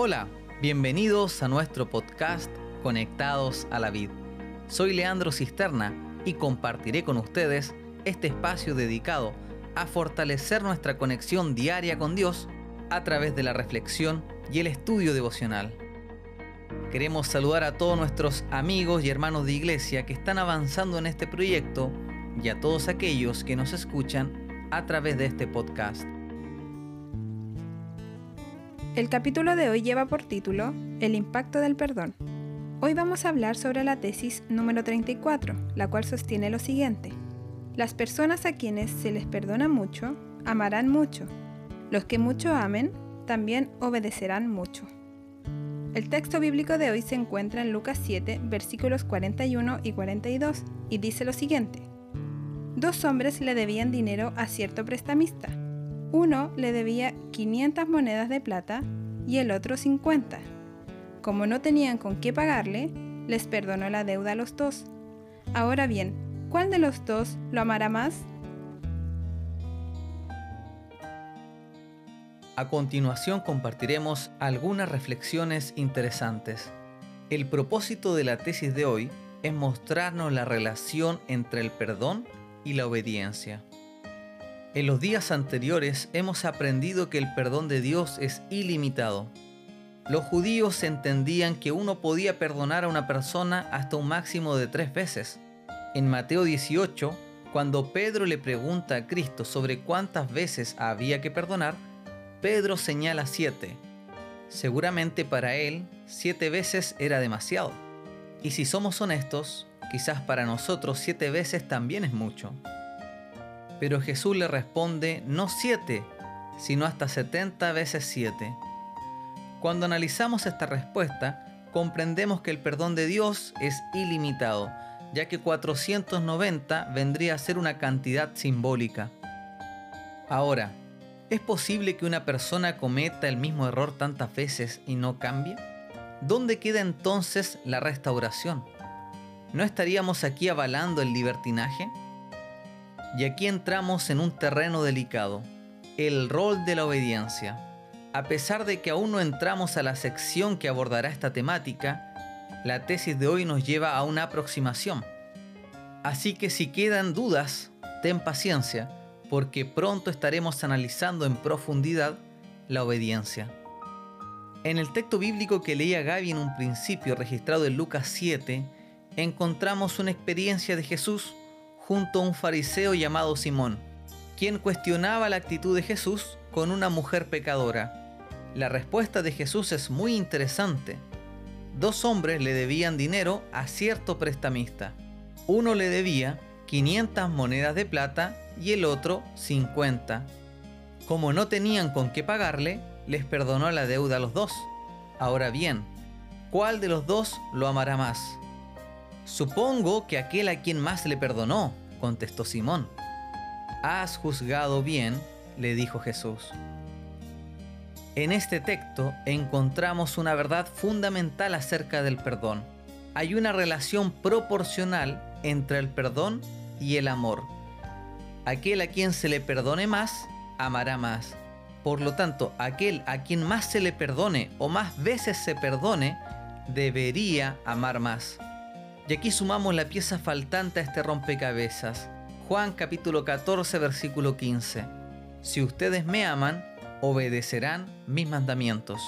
Hola, bienvenidos a nuestro podcast Conectados a la Vid. Soy Leandro Cisterna y compartiré con ustedes este espacio dedicado a fortalecer nuestra conexión diaria con Dios a través de la reflexión y el estudio devocional. Queremos saludar a todos nuestros amigos y hermanos de iglesia que están avanzando en este proyecto y a todos aquellos que nos escuchan a través de este podcast. El capítulo de hoy lleva por título El impacto del perdón. Hoy vamos a hablar sobre la tesis número 34, la cual sostiene lo siguiente. Las personas a quienes se les perdona mucho, amarán mucho. Los que mucho amen, también obedecerán mucho. El texto bíblico de hoy se encuentra en Lucas 7, versículos 41 y 42, y dice lo siguiente. Dos hombres le debían dinero a cierto prestamista uno le debía 500 monedas de plata y el otro 50. Como no tenían con qué pagarle, les perdonó la deuda a los dos. Ahora bien, ¿cuál de los dos lo amará más? A continuación compartiremos algunas reflexiones interesantes. El propósito de la tesis de hoy es mostrarnos la relación entre el perdón y la obediencia. En los días anteriores hemos aprendido que el perdón de Dios es ilimitado. Los judíos entendían que uno podía perdonar a una persona hasta un máximo de tres veces. En Mateo 18, cuando Pedro le pregunta a Cristo sobre cuántas veces había que perdonar, Pedro señala siete. Seguramente para él, siete veces era demasiado. Y si somos honestos, quizás para nosotros siete veces también es mucho. Pero Jesús le responde no siete, sino hasta setenta veces siete. Cuando analizamos esta respuesta, comprendemos que el perdón de Dios es ilimitado, ya que 490 vendría a ser una cantidad simbólica. Ahora, ¿es posible que una persona cometa el mismo error tantas veces y no cambie? ¿Dónde queda entonces la restauración? ¿No estaríamos aquí avalando el libertinaje? Y aquí entramos en un terreno delicado, el rol de la obediencia. A pesar de que aún no entramos a la sección que abordará esta temática, la tesis de hoy nos lleva a una aproximación. Así que si quedan dudas, ten paciencia, porque pronto estaremos analizando en profundidad la obediencia. En el texto bíblico que leía Gaby en un principio, registrado en Lucas 7, encontramos una experiencia de Jesús junto a un fariseo llamado Simón, quien cuestionaba la actitud de Jesús con una mujer pecadora. La respuesta de Jesús es muy interesante. Dos hombres le debían dinero a cierto prestamista. Uno le debía 500 monedas de plata y el otro 50. Como no tenían con qué pagarle, les perdonó la deuda a los dos. Ahora bien, ¿cuál de los dos lo amará más? Supongo que aquel a quien más le perdonó, contestó Simón. Has juzgado bien, le dijo Jesús. En este texto encontramos una verdad fundamental acerca del perdón. Hay una relación proporcional entre el perdón y el amor. Aquel a quien se le perdone más, amará más. Por lo tanto, aquel a quien más se le perdone o más veces se perdone, debería amar más. Y aquí sumamos la pieza faltante a este rompecabezas. Juan capítulo 14 versículo 15. Si ustedes me aman, obedecerán mis mandamientos.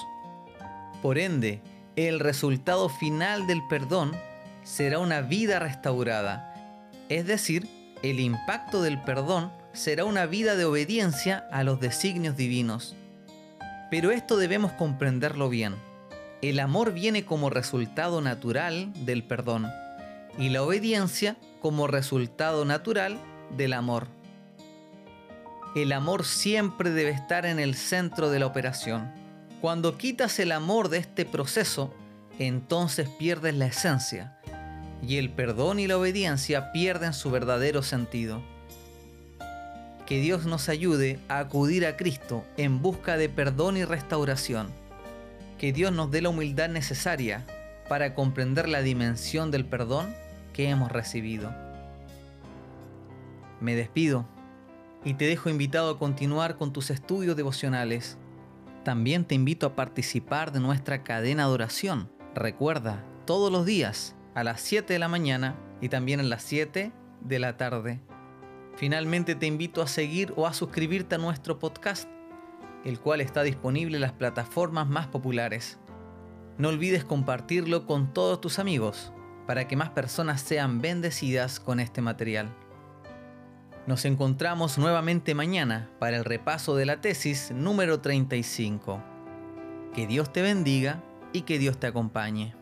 Por ende, el resultado final del perdón será una vida restaurada. Es decir, el impacto del perdón será una vida de obediencia a los designios divinos. Pero esto debemos comprenderlo bien. El amor viene como resultado natural del perdón y la obediencia como resultado natural del amor. El amor siempre debe estar en el centro de la operación. Cuando quitas el amor de este proceso, entonces pierdes la esencia y el perdón y la obediencia pierden su verdadero sentido. Que Dios nos ayude a acudir a Cristo en busca de perdón y restauración. Que Dios nos dé la humildad necesaria para comprender la dimensión del perdón que hemos recibido. Me despido y te dejo invitado a continuar con tus estudios devocionales. También te invito a participar de nuestra cadena de oración. Recuerda, todos los días, a las 7 de la mañana y también a las 7 de la tarde. Finalmente te invito a seguir o a suscribirte a nuestro podcast, el cual está disponible en las plataformas más populares. No olvides compartirlo con todos tus amigos para que más personas sean bendecidas con este material. Nos encontramos nuevamente mañana para el repaso de la tesis número 35. Que Dios te bendiga y que Dios te acompañe.